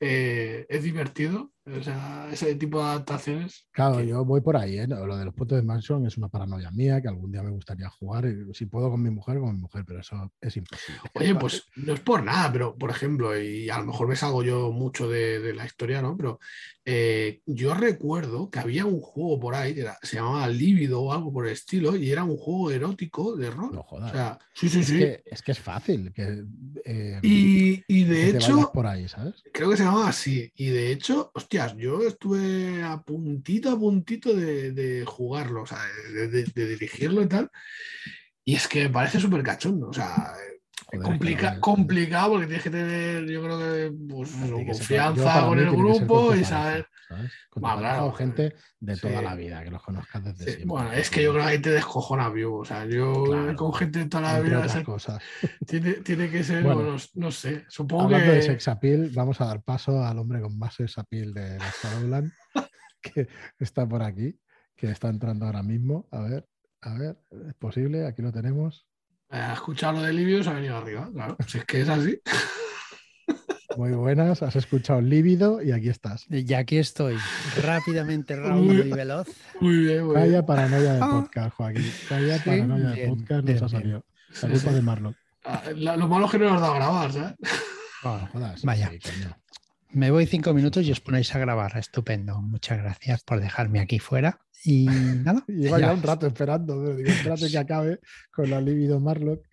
eh, es divertido o sea, ese tipo de adaptaciones. Claro, yo voy por ahí. ¿eh? Lo de los puntos de Mansion es una paranoia mía que algún día me gustaría jugar. Si puedo con mi mujer, con mi mujer, pero eso es imposible. Oye, pues no es por nada, pero por ejemplo, y a lo mejor me salgo yo mucho de, la historia, ¿no? Pero eh, yo recuerdo que había un juego por ahí que se llamaba Lívido o algo por el estilo y era un juego erótico de rol. No jodas. O sea, sí, sí, sí. es que es fácil. Que, eh, y, de hecho. Por ahí, ¿sabes? Creo que se llamaba así. Y de hecho, hostia yo estuve a puntito, a puntito de, jugarlo, o sea, de, dirigirlo y tal. Y es que me parece súper cachondo, o sea, complicado porque tienes que tener, yo creo que, pues, confianza con el grupo y saber. Con gente de toda la vida, que los conozcas desde siempre. Bueno, es que yo creo que ahí te descojona vivo. O sea, yo con gente de toda la vida. cosas. Tiene, tiene, que ser, no, sé. Supongo hablando que. de sexapil, vamos a dar paso al hombre con más sexapil de la Shadowland, que está por aquí, que está entrando ahora mismo. A ver, a ver, ¿es posible? Aquí lo tenemos. Ha escuchado lo de Livio, se ha venido arriba, claro. Si es que es así. Muy buenas, has escuchado Lívido y aquí estás. Y aquí estoy, rápidamente, rápido y veloz. Muy bien, muy Vaya paranoia de ah. podcast, Joaquín. Vaya paranoia de podcast nos ha salido. La culpa de Marlon. Ah, lo malo es que no nos ha dado a grabar, ¿sabes? Ah, jodas, Vaya. Me voy cinco minutos y os ponéis a grabar. Estupendo. Muchas gracias por dejarme aquí fuera. Y nada. Lleva ya un rato esperando. Digo, espérate que acabe con la Lívido Marlock.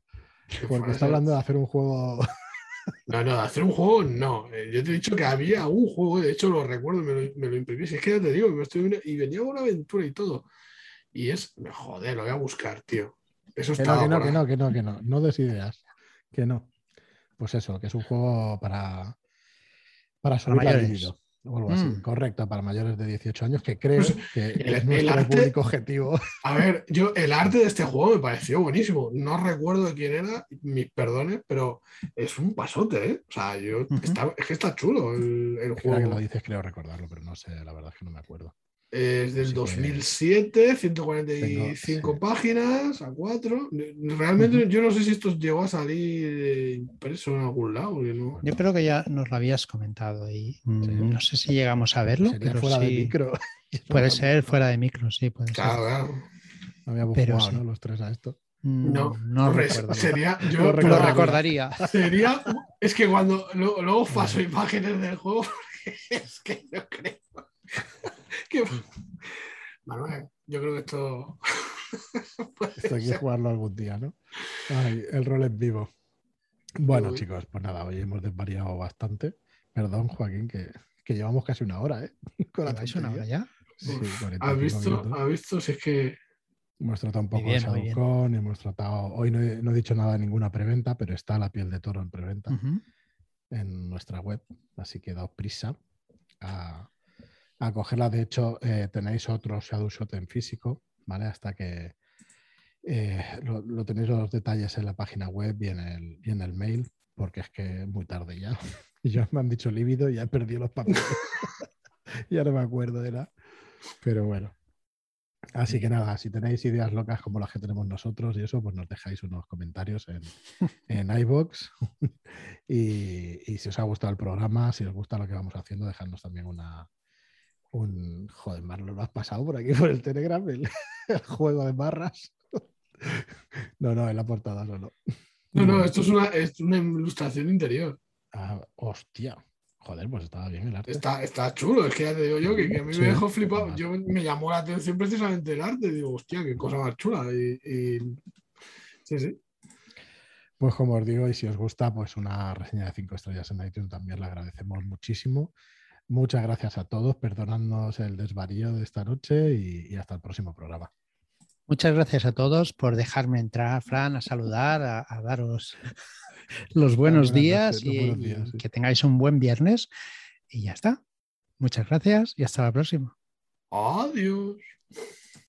Porque está hablando de hacer un juego No, no, hacer un juego no. Eh, Yo te he dicho que había un juego, de hecho lo recuerdo, me lo, me lo imprimí. Si es que ya te digo, me estoy viendo- y venía una aventura y todo. Y es, joder, lo voy a buscar, tío. Eso Que está no, que no, que no, que no, que no. No des ideas. Que no. Pues eso, que es un juego para, para subir la mayores. O algo así. Mm. Correcto, para mayores de 18 años, que creo Pues, que el- es nuestro arte- público objetivo. A ver, yo el arte de este juego me pareció buenísimo. No recuerdo quién era, mis perdones, pero es un pasote, ¿eh? O sea, yo está- es que está chulo el, el Ahora que lo juego. dices, creo recordarlo, pero no sé, la verdad es que no me acuerdo. Es del que- 2007, 145 Tengo- páginas a 4. Realmente yo no sé si esto llegó a salir impreso en algún lado. no- Yo creo que ya nos lo habías comentado y mm, Sí. no sé si llegamos a verlo, Sería pero fuera de sí. micro. Puede ser fuera de micro, sí, puede ser. Claro, claro. No habíamos Pero jugado, sí. ¿no? Los tres a esto. Mm, No, no sería. Yo, Lo Lo recordaría. Sería. Es que cuando luego paso imágenes del juego, porque es que yo creo. que- Manuel, yo creo que esto. puede Esto hay que jugarlo algún día, ¿no? Ay, el rol es vivo. Bueno, Uy. chicos, pues nada, hoy hemos desvariado bastante. Perdón, Joaquín, que, que llevamos casi una hora, ¿eh? Con la ¿Lleváis una hora ya? Sí, Uf, 45 ¿Has visto? ¿Has visto? Si es que. Hemos tratado un poco bien, de. Shadowcon, hemos tratado. Hoy no he, no he dicho nada de ninguna preventa, pero está la piel de toro en preventa en nuestra web, así que daos prisa a, a cogerla. De hecho, eh, tenéis otro Shadow Shot en físico, ¿vale? Hasta que eh, lo, tenéis los detalles en la página web y en el, y en el mail, porque es que muy tarde ya. Y ya me han dicho lívido y ya perdido los papeles. ya no me acuerdo, era. Pero bueno. Así que nada, si tenéis ideas locas como las que tenemos nosotros y eso, pues nos dejáis unos comentarios en, en iBox. y, y si os ha gustado el programa, si os gusta lo que vamos haciendo, dejadnos también una. Un. Joder, Marlon, lo has pasado por aquí por el Telegram, el, el juego de barras. no, no, en la portada solo. No, no, esto es una, es una ilustración interior. Ah, hostia. Joder, pues estaba bien el arte. Está, está chulo, es que ya te digo yo que, que a mí Sí. me dejó flipado. Yo me llamó la atención precisamente el arte. Digo, hostia, qué cosa más chula. Y, y- Sí, sí. Pues como os digo, y si os gusta, pues una reseña de 5 estrellas en iTunes también la agradecemos muchísimo. Muchas gracias a todos, perdonadnos el desvarío de esta noche y, y hasta el próximo programa. Muchas gracias a todos por dejarme entrar, Fran, a saludar, a, a daros los buenos días los y, buenos y días, sí. que tengáis un buen viernes. Y ya está. Muchas gracias y hasta la próxima. Adiós.